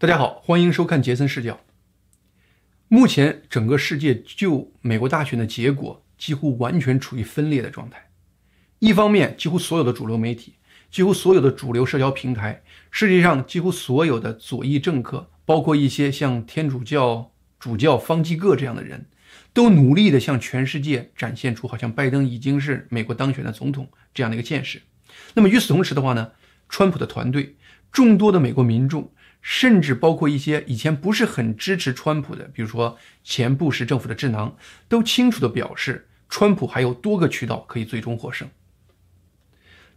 大家好，欢迎收看杰森视角。目前整个世界就美国大选的结果几乎完全处于分裂的状态。一方面，几乎所有的主流媒体、几乎所有的主流社交平台，世界上几乎所有的左翼政客，包括一些像天主教主教方济各这样的人，都努力的向全世界展现出好像拜登已经是美国当选的总统这样的一个见识。那么与此同时的话呢，川普的团队、众多的美国民众。甚至包括一些以前不是很支持川普的，比如说前布什政府的智囊，都清楚地表示，川普还有多个渠道可以最终获胜。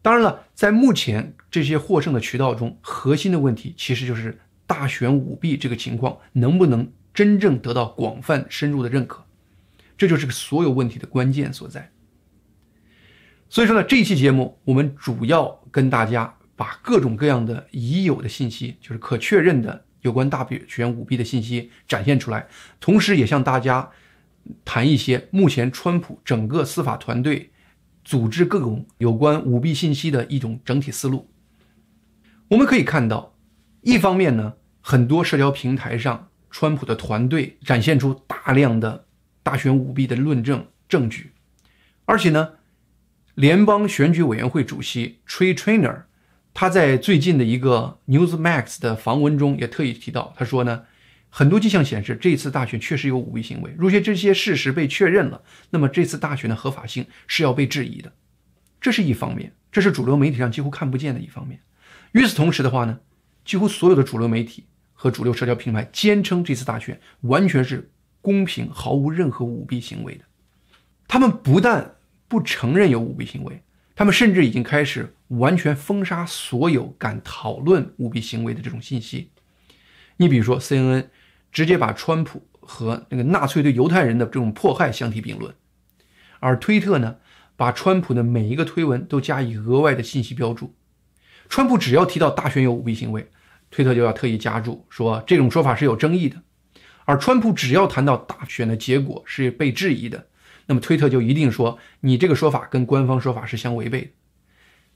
当然了，在目前这些获胜的渠道中，核心的问题其实就是大选舞弊这个情况能不能真正得到广泛深入的认可，这就是所有问题的关键所在。所以说呢，这一期节目我们主要跟大家。把各种各样的已有的信息，就是可确认的有关大选舞弊的信息展现出来，同时也向大家谈一些目前川普整个司法团队组织各种有关舞弊信息的一种整体思路。我们可以看到，一方面呢，很多社交平台上，川普的团队展现出大量的大选舞弊的论证证据，而且呢，联邦选举委员会主席 Trey Trainer。他在最近的一个 Newsmax 的访问中也特意提到，他说呢，很多迹象显示这次大选确实有舞弊行为。如果这些事实被确认了，那么这次大选的合法性是要被质疑的。这是一方面，这是主流媒体上几乎看不见的一方面。与此同时的话呢，几乎所有的主流媒体和主流社交平台坚称这次大选完全是公平，毫无任何舞弊行为的。他们不但不承认有舞弊行为。他们甚至已经开始完全封杀所有敢讨论舞弊行为的这种信息。你比如说，CNN 直接把川普和那个纳粹对犹太人的这种迫害相提并论，而推特呢，把川普的每一个推文都加以额外的信息标注。川普只要提到大选有舞弊行为，推特就要特意加注说这种说法是有争议的；而川普只要谈到大选的结果是被质疑的。那么推特就一定说你这个说法跟官方说法是相违背的。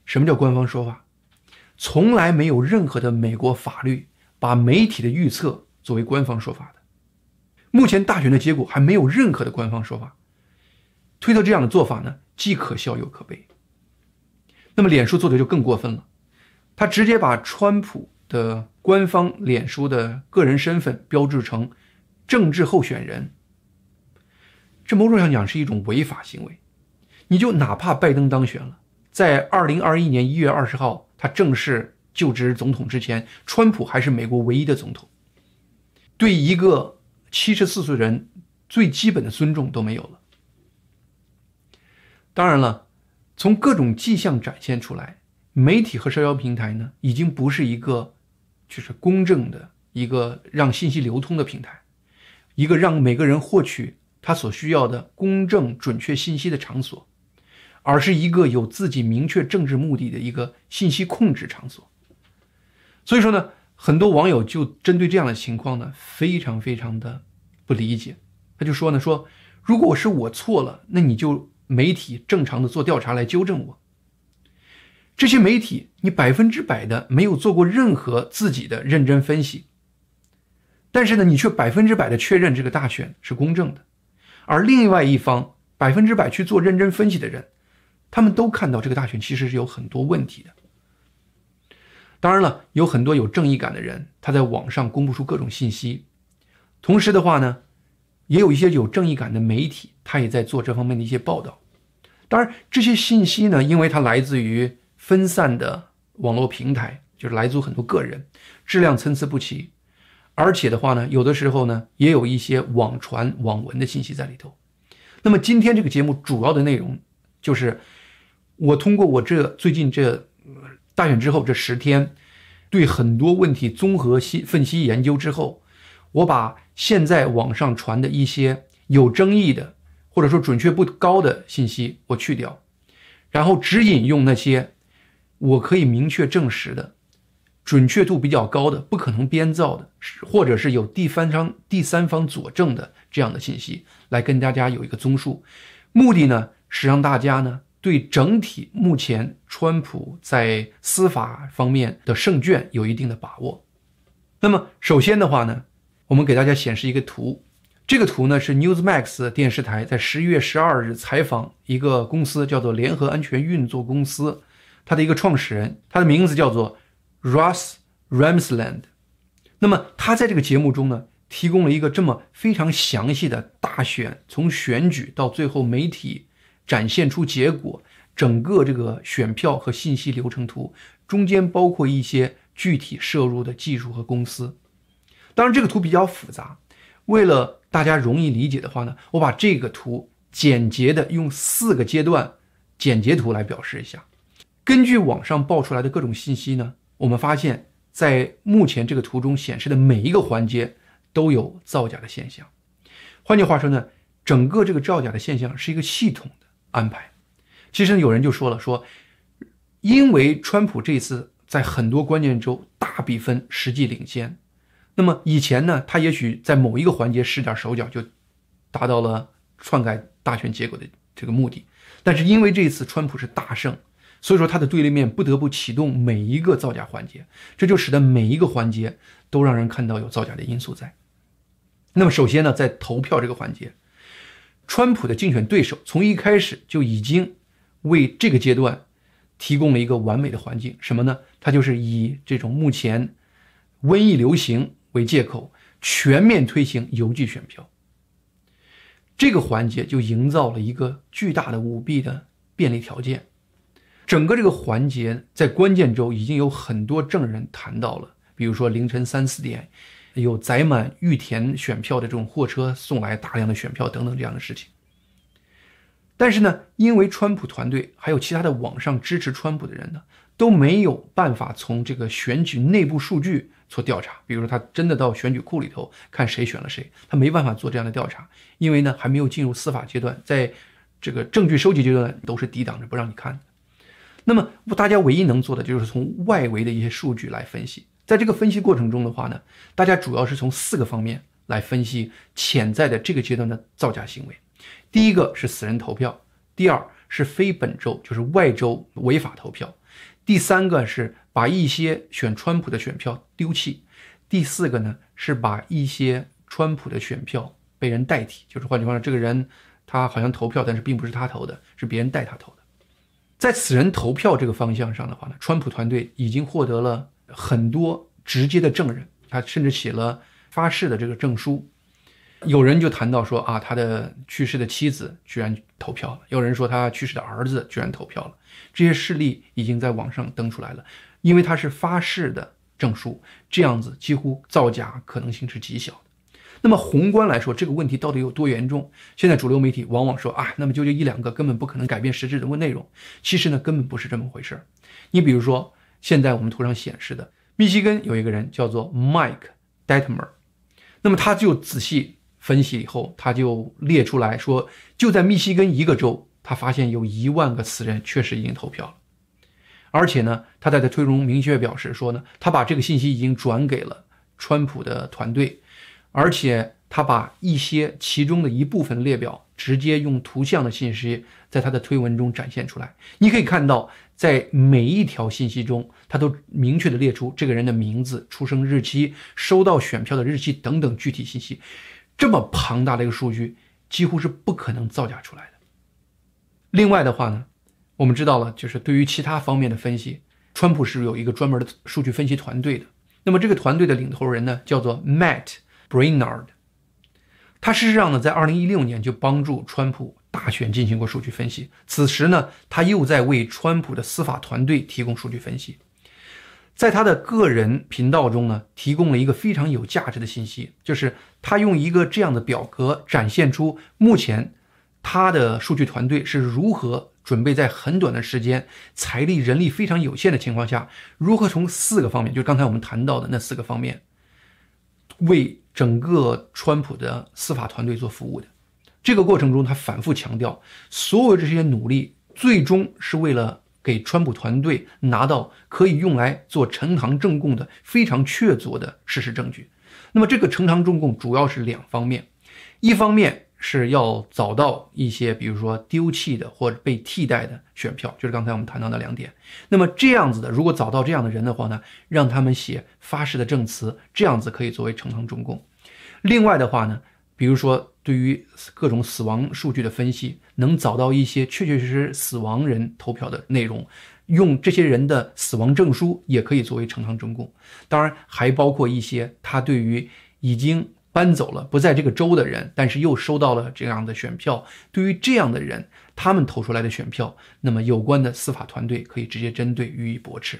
什么叫官方说法？从来没有任何的美国法律把媒体的预测作为官方说法的。目前大选的结果还没有任何的官方说法。推特这样的做法呢，既可笑又可悲。那么脸书做的就更过分了，他直接把川普的官方脸书的个人身份标志成政治候选人。这某种上讲是一种违法行为，你就哪怕拜登当选了，在二零二一年一月二十号他正式就职总统之前，川普还是美国唯一的总统，对一个七十四岁人最基本的尊重都没有了。当然了，从各种迹象展现出来，媒体和社交平台呢，已经不是一个就是公正的一个让信息流通的平台，一个让每个人获取。他所需要的公正准确信息的场所，而是一个有自己明确政治目的的一个信息控制场所。所以说呢，很多网友就针对这样的情况呢，非常非常的不理解。他就说呢，说如果是我错了，那你就媒体正常的做调查来纠正我。这些媒体，你百分之百的没有做过任何自己的认真分析，但是呢，你却百分之百的确认这个大选是公正的。而另外一方百分之百去做认真分析的人，他们都看到这个大选其实是有很多问题的。当然了，有很多有正义感的人，他在网上公布出各种信息，同时的话呢，也有一些有正义感的媒体，他也在做这方面的一些报道。当然，这些信息呢，因为它来自于分散的网络平台，就是来自很多个人，质量参差不齐。而且的话呢，有的时候呢，也有一些网传网文的信息在里头。那么今天这个节目主要的内容，就是我通过我这最近这大选之后这十天，对很多问题综合析分析研究之后，我把现在网上传的一些有争议的或者说准确不高的信息我去掉，然后只引用那些我可以明确证实的。准确度比较高的、不可能编造的，或者是有第三方、第三方佐证的这样的信息，来跟大家有一个综述。目的呢是让大家呢对整体目前川普在司法方面的胜券有一定的把握。那么首先的话呢，我们给大家显示一个图，这个图呢是 Newsmax 电视台在十一月十二日采访一个公司，叫做联合安全运作公司，它的一个创始人，他的名字叫做 Russ Ramsland。那么他在这个节目中呢，提供了一个这么非常详细的大选，从选举到最后媒体展现出结果，整个这个选票和信息流程图，中间包括一些。具体摄入的技术和公司，当然这个图比较复杂，为了大家容易理解的话呢，我把这个图简洁的用四个阶段简洁图来表示一下。根据网上爆出来的各种信息呢，我们发现，在目前这个图中显示的每一个环节都有造假的现象。换句话说呢，整个这个造假的现象是一个系统的安排。其实有人就说了，说因为川普这次。在很多关键州大比分实际领先，那么以前呢，他也许在某一个环节使点手脚就达到了篡改大选结果的这个目的，但是因为这次川普是大胜，所以说他的对立面不得不启动每一个造假环节，这就使得每一个环节都让人看到有造假的因素在。那么首先呢，在投票这个环节，川普的竞选对手从一开始就已经为这个阶段。提供了一个完美的环境，什么呢？它就是以这种目前瘟疫流行为借口，全面推行邮寄选票。这个环节就营造了一个巨大的舞弊的便利条件。整个这个环节在关键州已经有很多证人谈到了，比如说凌晨三四点，有载满预填选票的这种货车送来大量的选票等等这样的事情。但是呢，因为川普团队还有其他的网上支持川普的人呢，都没有办法从这个选举内部数据做调查。比如说，他真的到选举库里头看谁选了谁，他没办法做这样的调查，因为呢还没有进入司法阶段，在这个证据收集阶段都是抵挡着不让你看的。那么大家唯一能做的就是从外围的一些数据来分析。在这个分析过程中的话呢，大家主要是从四个方面来分析潜在的这个阶段的造假行为。第一个是死人投票，第二是非本州，就是外州违法投票，第三个是把一些选川普的选票丢弃，第四个呢是把一些川普的选票被人代替，就是换句话说，这个人他好像投票，但是并不是他投的，是别人代他投的。在死人投票这个方向上的话呢，川普团队已经获得了很多直接的证人，他甚至写了发誓的这个证书。有人就谈到说啊，他的去世的妻子居然投票了；有人说他去世的儿子居然投票了。这些事例已经在网上登出来了，因为他是发誓的证书，这样子几乎造假可能性是极小的。那么宏观来说，这个问题到底有多严重？现在主流媒体往往说啊，那么就这一两个根本不可能改变实质的问内容。其实呢，根本不是这么回事儿。你比如说，现在我们图上显示的，密西根有一个人叫做 Mike Detmer，那么他就仔细。分析以后，他就列出来说，就在密西根一个州，他发现有一万个死人确实已经投票了，而且呢，他在他推中明确表示说呢，他把这个信息已经转给了川普的团队，而且他把一些其中的一部分列表直接用图像的信息在他的推文中展现出来。你可以看到，在每一条信息中，他都明确的列出这个人的名字、出生日期、收到选票的日期等等具体信息。这么庞大的一个数据，几乎是不可能造假出来的。另外的话呢，我们知道了，就是对于其他方面的分析，川普是有一个专门的数据分析团队的。那么这个团队的领头人呢，叫做 Matt Brainard。他事实上呢，在2016年就帮助川普大选进行过数据分析。此时呢，他又在为川普的司法团队提供数据分析。在他的个人频道中呢，提供了一个非常有价值的信息，就是他用一个这样的表格展现出目前他的数据团队是如何准备在很短的时间、财力人力非常有限的情况下，如何从四个方面，就是刚才我们谈到的那四个方面，为整个川普的司法团队做服务的。这个过程中，他反复强调，所有这些努力最终是为了。给川普团队拿到可以用来做呈堂证供的非常确凿的事实证据。那么，这个呈堂证供主要是两方面，一方面是要找到一些，比如说丢弃的或者被替代的选票，就是刚才我们谈到的两点。那么这样子的，如果找到这样的人的话呢，让他们写发誓的证词，这样子可以作为呈堂中共。另外的话呢，比如说对于各种死亡数据的分析，能找到一些确确实实死亡人投票的内容，用这些人的死亡证书也可以作为呈堂证供。当然还包括一些他对于已经。搬走了，不在这个州的人，但是又收到了这样的选票。对于这样的人，他们投出来的选票，那么有关的司法团队可以直接针对予以驳斥。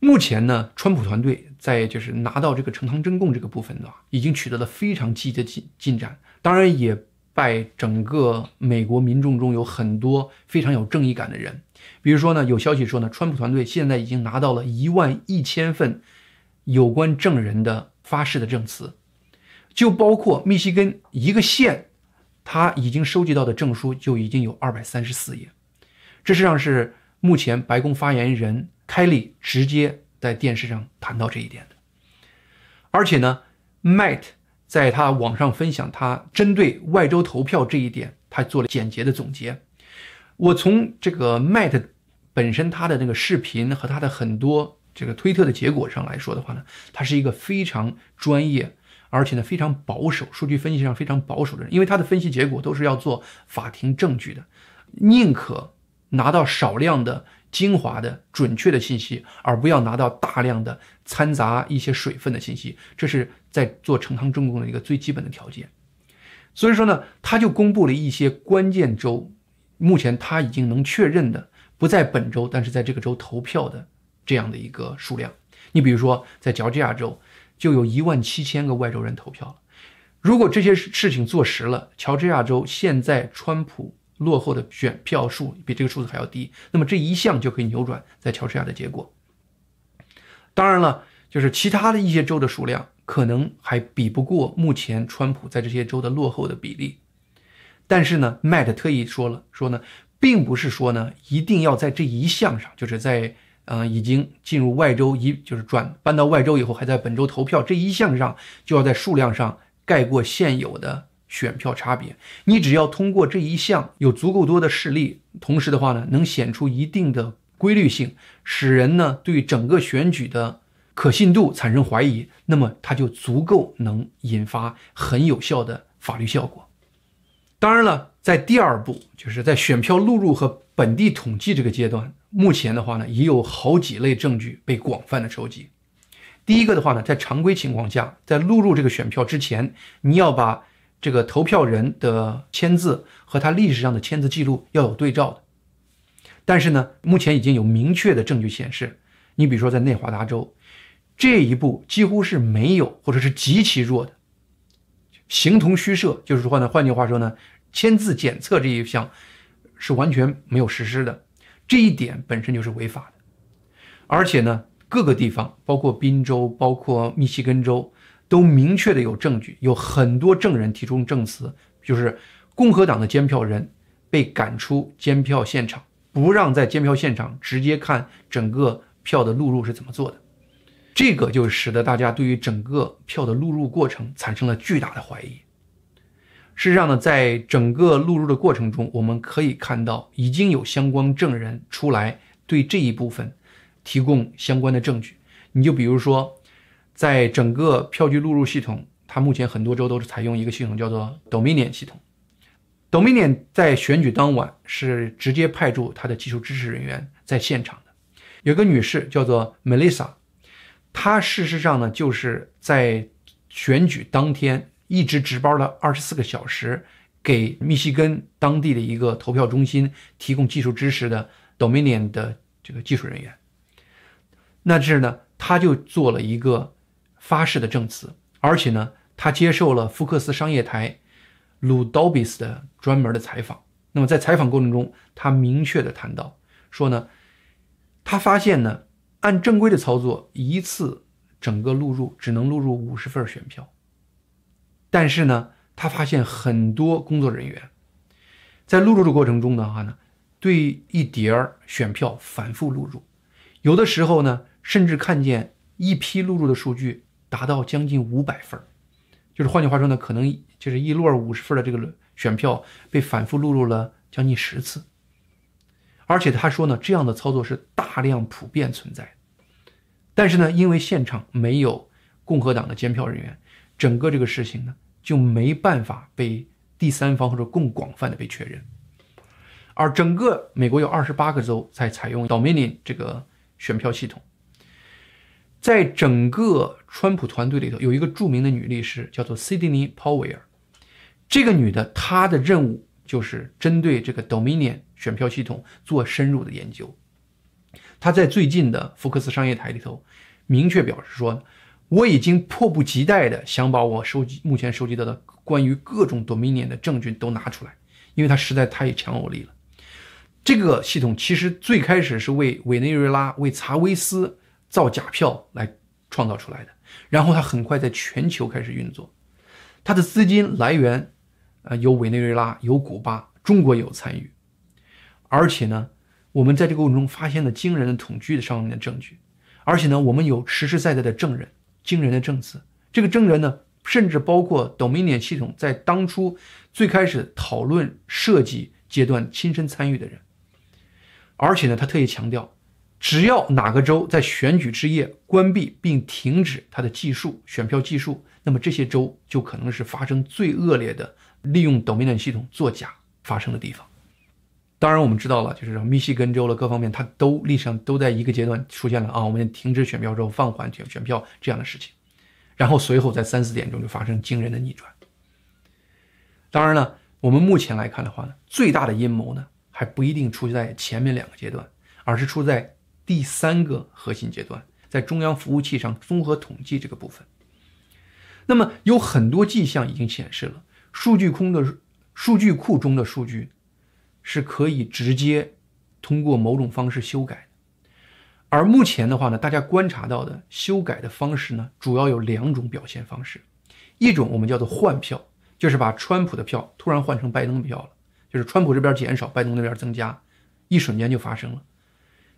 目前呢，川普团队在就是拿到这个呈堂证供这个部分呢，已经取得了非常积极的进进展。当然，也拜整个美国民众中有很多非常有正义感的人，比如说呢，有消息说呢，川普团队现在已经拿到了一万一千份有关证人的。发誓的证词，就包括密西根一个县，他已经收集到的证书就已经有二百三十四页。这实际上是目前白宫发言人凯利直接在电视上谈到这一点的。而且呢，Matt 在他网上分享他针对外州投票这一点，他做了简洁的总结。我从这个 Matt 本身他的那个视频和他的很多。这个推特的结果上来说的话呢，他是一个非常专业，而且呢非常保守，数据分析上非常保守的人。因为他的分析结果都是要做法庭证据的，宁可拿到少量的精华的准确的信息，而不要拿到大量的掺杂一些水分的信息。这是在做呈堂证供的一个最基本的条件。所以说呢，他就公布了一些关键州，目前他已经能确认的不在本州，但是在这个州投票的。这样的一个数量，你比如说，在乔治亚州就有一万七千个外州人投票了。如果这些事情做实了，乔治亚州现在川普落后的选票数比这个数字还要低，那么这一项就可以扭转在乔治亚的结果。当然了，就是其他的一些州的数量可能还比不过目前川普在这些州的落后的比例。但是呢，Matt 特意说了，说呢，并不是说呢一定要在这一项上，就是在。嗯，已经进入外州一就是转搬到外州以后，还在本州投票这一项上，就要在数量上盖过现有的选票差别。你只要通过这一项有足够多的事例，同时的话呢，能显出一定的规律性，使人呢对整个选举的可信度产生怀疑，那么它就足够能引发很有效的法律效果。当然了，在第二步，就是在选票录入和本地统计这个阶段。目前的话呢，也有好几类证据被广泛的收集。第一个的话呢，在常规情况下，在录入这个选票之前，你要把这个投票人的签字和他历史上的签字记录要有对照的。但是呢，目前已经有明确的证据显示，你比如说在内华达州，这一步几乎是没有或者是极其弱的，形同虚设。就是说呢，换句话说呢，签字检测这一项是完全没有实施的。这一点本身就是违法的，而且呢，各个地方，包括宾州、包括密西根州，都明确的有证据，有很多证人提出证词，就是共和党的监票人被赶出监票现场，不让在监票现场直接看整个票的录入是怎么做的，这个就使得大家对于整个票的录入过程产生了巨大的怀疑。事实上呢，在整个录入的过程中，我们可以看到已经有相关证人出来对这一部分提供相关的证据。你就比如说，在整个票据录入系统，它目前很多州都是采用一个系统叫做 Dominion 系统。Dominion 在选举当晚是直接派驻他的技术支持人员在现场的。有个女士叫做 Melissa，她事实上呢就是在选举当天。一直值班了二十四个小时，给密西根当地的一个投票中心提供技术支持的 Dominion 的这个技术人员。那这呢，他就做了一个发誓的证词，而且呢，他接受了福克斯商业台鲁道比斯的专门的采访。那么在采访过程中，他明确的谈到说呢，他发现呢，按正规的操作，一次整个录入只能录入五十份选票。但是呢，他发现很多工作人员在录入的过程中的话呢，对一叠儿选票反复录入，有的时候呢，甚至看见一批录入的数据达到将近五百份就是换句话说呢，可能就是一摞五十份的这个选票被反复录入了将近十次。而且他说呢，这样的操作是大量普遍存在。但是呢，因为现场没有共和党的监票人员，整个这个事情呢就没办法被第三方或者更广泛的被确认。而整个美国有二十八个州在采用 Dominion 这个选票系统。在整个川普团队里头，有一个著名的女律师叫做 Sydney Powell。这个女的，她的任务就是针对这个 Dominion 选票系统做深入的研究。她在最近的福克斯商业台里头明确表示说：“我已经迫不及待的想把我收集目前收集到的关于各种 Dominion 的证据都拿出来，因为它实在太强有力了。”这个系统其实最开始是为委内瑞拉、为查韦斯。造假票来创造出来的，然后它很快在全球开始运作，它的资金来源，呃，有委内瑞拉，有古巴，中国也有参与，而且呢，我们在这个过程中发现了惊人的统计上面的证据，而且呢，我们有实实在在的证人，惊人的证词。这个证人呢，甚至包括 Dominion 系统在当初最开始讨论设计阶段亲身参与的人，而且呢，他特意强调。只要哪个州在选举之夜关闭并停止它的计数选票计数，那么这些州就可能是发生最恶劣的利用 Dominion 系统作假发生的地方。当然，我们知道了，就是密西根州的各方面，它都历史上都在一个阶段出现了啊，我们停止选票之后放缓选选票这样的事情，然后随后在三四点钟就发生惊人的逆转。当然了，我们目前来看的话呢，最大的阴谋呢还不一定出在前面两个阶段，而是出在。第三个核心阶段，在中央服务器上综合统计这个部分，那么有很多迹象已经显示了，数据空的数据库中的数据是可以直接通过某种方式修改的。而目前的话呢，大家观察到的修改的方式呢，主要有两种表现方式，一种我们叫做换票，就是把川普的票突然换成拜登的票了，就是川普这边减少，拜登那边增加，一瞬间就发生了。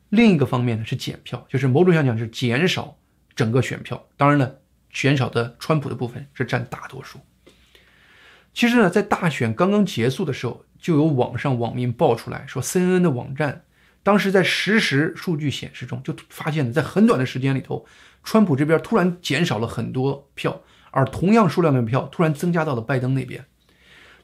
另一个方面呢是减票，就是某种意义上讲是减少整个选票。当然了，减少的川普的部分是占大多数。其实呢，在大选刚刚结束的时候，就有网上网民爆出来说，CNN 的网站当时在实时数据显示中就发现，在很短的时间里头，川普这边突然减少了很多票，而同样数量的票突然增加到了拜登那边。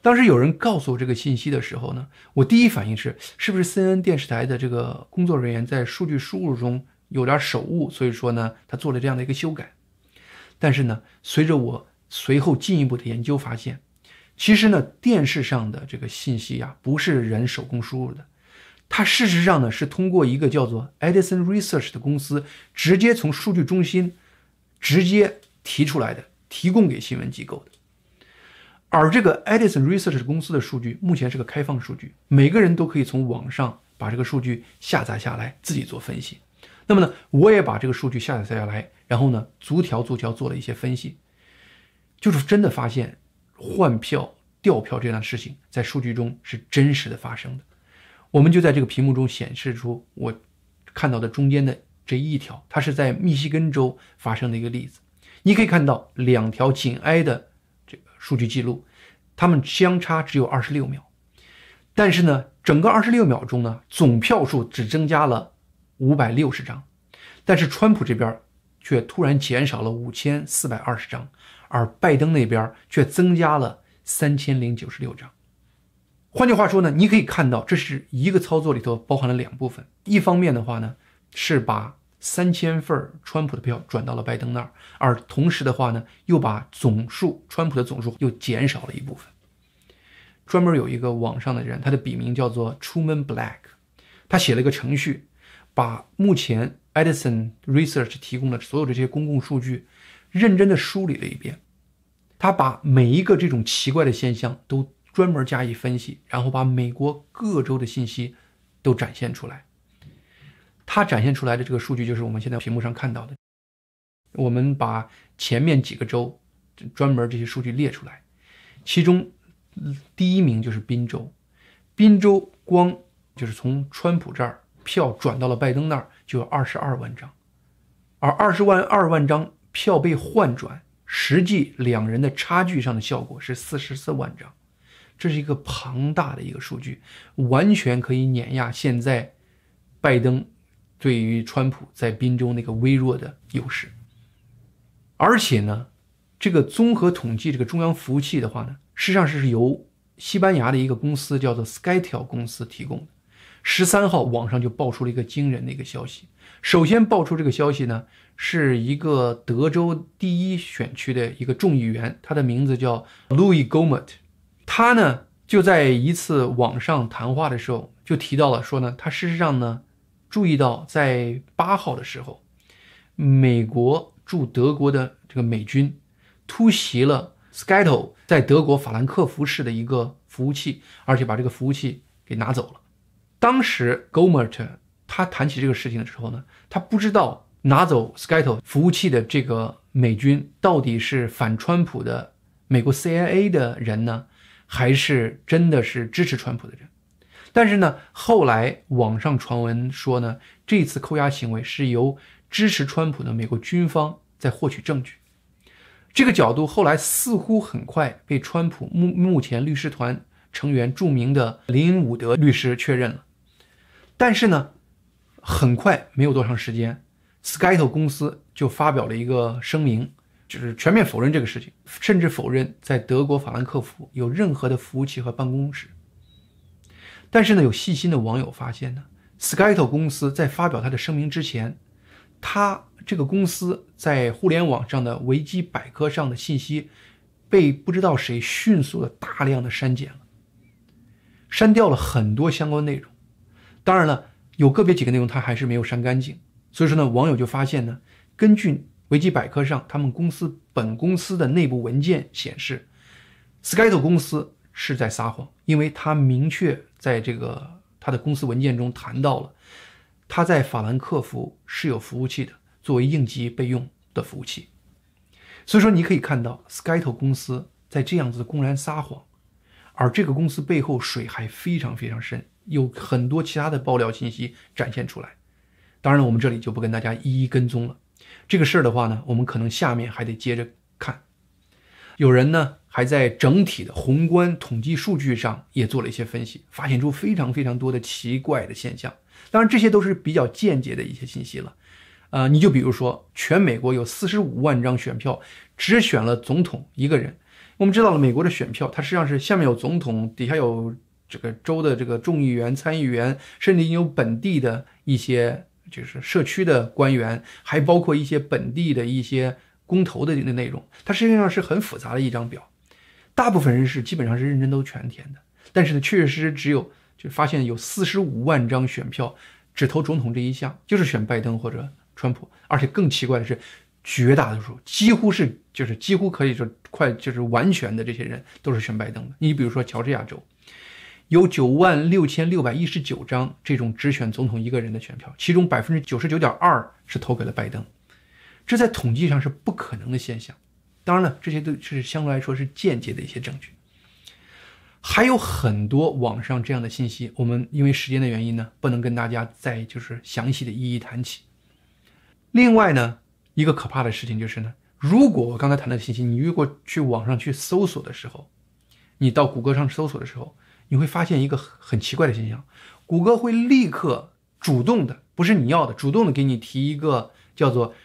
当时有人告诉我这个信息的时候呢，我第一反应是，是不是 CNN 电视台的这个工作人员在数据输入中有点手误，所以说呢，他做了这样的一个修改。但是呢，随着我随后进一步的研究发现，其实呢，电视上的这个信息呀，不是人手工输入的，它事实上呢是通过一个叫做 Edison Research 的公司直接从数据中心直接提出来的，提供给新闻机构的。而这个 Edison Research 公司的数据目前是个开放数据，每个人都可以从网上把这个数据下载下来，自己做分析。那么呢，我也把这个数据下载下来，然后呢，逐条逐条做了一些分析，就是真的发现换票、调票这样的事情在数据中是真实的发生的。我们就在这个屏幕中显示出我看到的中间的这一条，它是在密西根州发生的一个例子。你可以看到两条紧挨的。数据记录，他们相差只有二十六秒，但是呢，整个二十六秒钟呢，总票数只增加了五百六十张，但是川普这边却突然减少了五千四百二十张，而拜登那边却增加了三千零九十六张。换句话说呢，你可以看到，这是一个操作里头包含了两部分，一方面的话呢，是把。三千份川普的票转到了拜登那儿，而同时的话呢，又把总数川普的总数又减少了一部分。专门有一个网上的人，他的笔名叫做 Truman Black，他写了一个程序，把目前 Edison Research 提供的所有这些公共数据认真的梳理了一遍。他把每一个这种奇怪的现象都专门加以分析，然后把美国各州的信息都展现出来。它展现出来的这个数据就是我们现在屏幕上看到的。我们把前面几个州专门这些数据列出来，其中第一名就是宾州，宾州光就是从川普这儿票转到了拜登那儿就有二十二万张，而二十万二万张票被换转，实际两人的差距上的效果是四十四万张，这是一个庞大的一个数据，完全可以碾压现在拜登对于川普在宾州那个微弱的优势。而且呢，这个综合统计这个中央服务器的话呢，实际上是由西班牙的一个公司叫做 SkyTel 公司提供的。十三号网上就爆出了一个惊人的一个消息。首先爆出这个消息呢，是一个德州第一选区的一个众议员，他的名字叫 Louis Gohmert。他呢就在一次网上谈话的时候就提到了说呢，他事实上呢注意到在八号的时候，美国驻德国的这个美军突袭了 Skytel 在德国法兰克福市的一个服务器，而且把这个服务器给拿走了。当时 Gomert 他谈起这个事情的时候呢，他不知道拿走 Skytel 服务器的这个美军到底是反川普的美国 CIA 的人呢，还是真的是支持川普的人。但是呢，后来网上传闻说呢，这次扣押行为是由支持川普的美国军方在获取证据。这个角度后来似乎很快被川普目目前律师团成员著名的林伍德律师确认了。但是呢，很快没有多长时间，Skytel 公司就发表了一个声明，就是全面否认这个事情，甚至否认在德国法兰克福有任何的服务器和办公室。但是呢，有细心的网友发现呢，Skytel 公司在发表他的声明之前，他这个公司在互联网上的维基百科上的信息被不知道谁迅速的大量的删减了，删掉了很多相关内容。当然了，有个别几个内容他还是没有删干净，所以说呢，网友就发现呢，根据维基百科上他们公司本公司的内部文件显示，Skytel 公司是在撒谎，因为他明确在这个他的公司文件中谈到了，他在法兰克福是有服务器的，作为应急备用的服务器。所以说你可以看到，Skytel 公司在这样子公然撒谎，而这个公司背后水还非常非常深。有很多其他的爆料信息展现出来，当然，我们这里就不跟大家一一跟踪了。这个事儿的话呢，我们可能下面还得接着看。有人呢还在整体的宏观统计数据上也做了一些分析，发现出非常非常多的奇怪的现象。当然，这些都是比较间接的一些信息了。呃，你就比如说，全美国有四十五万张选票，只选了总统一个人。我们知道了，美国的选票它实际上是下面有总统，底下有。这个州的这个众议员、参议员，甚至有本地的一些就是社区的官员，还包括一些本地的一些公投的那内容，它实际上是很复杂的一张表。大部分人是基本上是认真都全填的，但是呢，确确实实只有就发现有四十五万张选票只投总统这一项，就是选拜登或者川普。而且更奇怪的是，绝大多数几乎是就是几乎可以说快就是完全的这些人都是选拜登的。你比如说乔治亚州。有九万六千六百一十九张这种只选总统一个人的选票，其中百分之九十九点二是投给了拜登，这在统计上是不可能的现象。当然了，这些都是相对来说是间接的一些证据。还有很多网上这样的信息，我们因为时间的原因呢，不能跟大家再就是详细的一一谈起。另外呢，一个可怕的事情就是呢，如果我刚才谈的信息，你如果去网上去搜索的时候，你到谷歌上搜索的时候。你会发现一个很奇怪的现象，谷歌会立刻主动的，不是你要的，主动的给你提一个叫做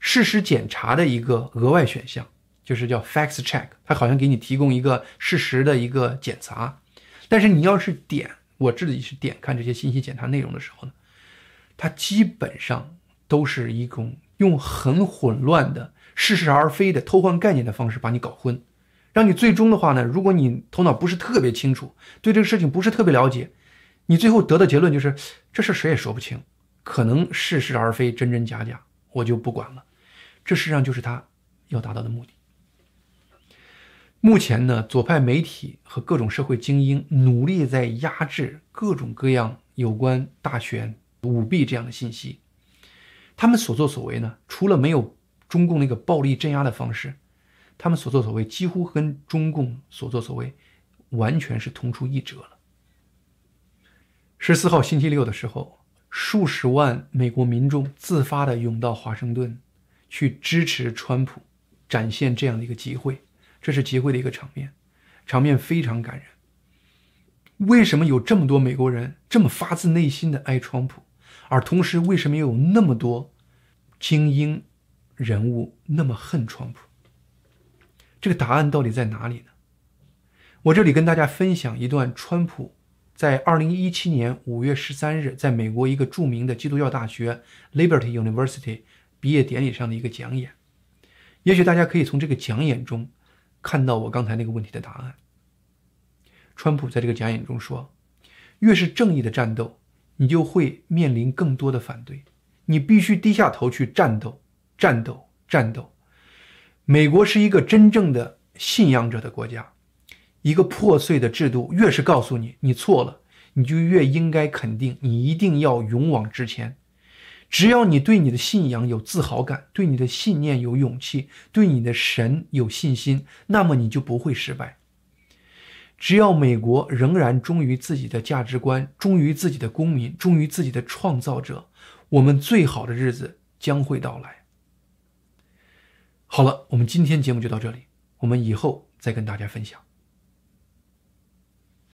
事实检查的一个额外选项，就是叫 fact check，它好像给你提供一个事实的一个检查。但是你要是点我自己是点看这些信息检查内容的时候呢，它基本上都是一种用很混乱的、似是而非的偷换概念的方式把你搞混。让你最终的话呢，如果你头脑不是特别清楚，对这个事情不是特别了解，你最后得的结论就是这事谁也说不清，可能似是而非，真真假假，我就不管了。这实际上就是他要达到的目的。目前呢，左派媒体和各种社会精英努力在压制各种各样有关大选舞弊这样的信息，他们所作所为呢，除了没有中共那个暴力镇压的方式。他们所作所为几乎跟中共所作所为完全是同出一辙了。十四号星期六的时候，数十万美国民众自发的涌到华盛顿，去支持川普，展现这样的一个集会，这是集会的一个场面，场面非常感人。为什么有这么多美国人这么发自内心的爱川普，而同时为什么又有那么多精英人物那么恨川普？这个答案到底在哪里呢？我这里跟大家分享一段川普在二零一七年五月十三日在美国一个著名的基督教大学 Liberty University 毕业典礼上的一个讲演。也许大家可以从这个讲演中看到我刚才那个问题的答案。川普在这个讲演中说：“越是正义的战斗，你就会面临更多的反对，你必须低下头去战斗，战斗，战斗。”美国是一个真正的信仰者的国家。一个破碎的制度，越是告诉你你错了，你就越应该肯定你一定要勇往直前。只要你对你的信仰有自豪感，对你的信念有勇气，对你的神有信心，那么你就不会失败。只要美国仍然忠于自己的价值观，忠于自己的公民，忠于自己的创造者，我们最好的日子将会到来。好了，我们今天节目就到这里，我们以后再跟大家分享。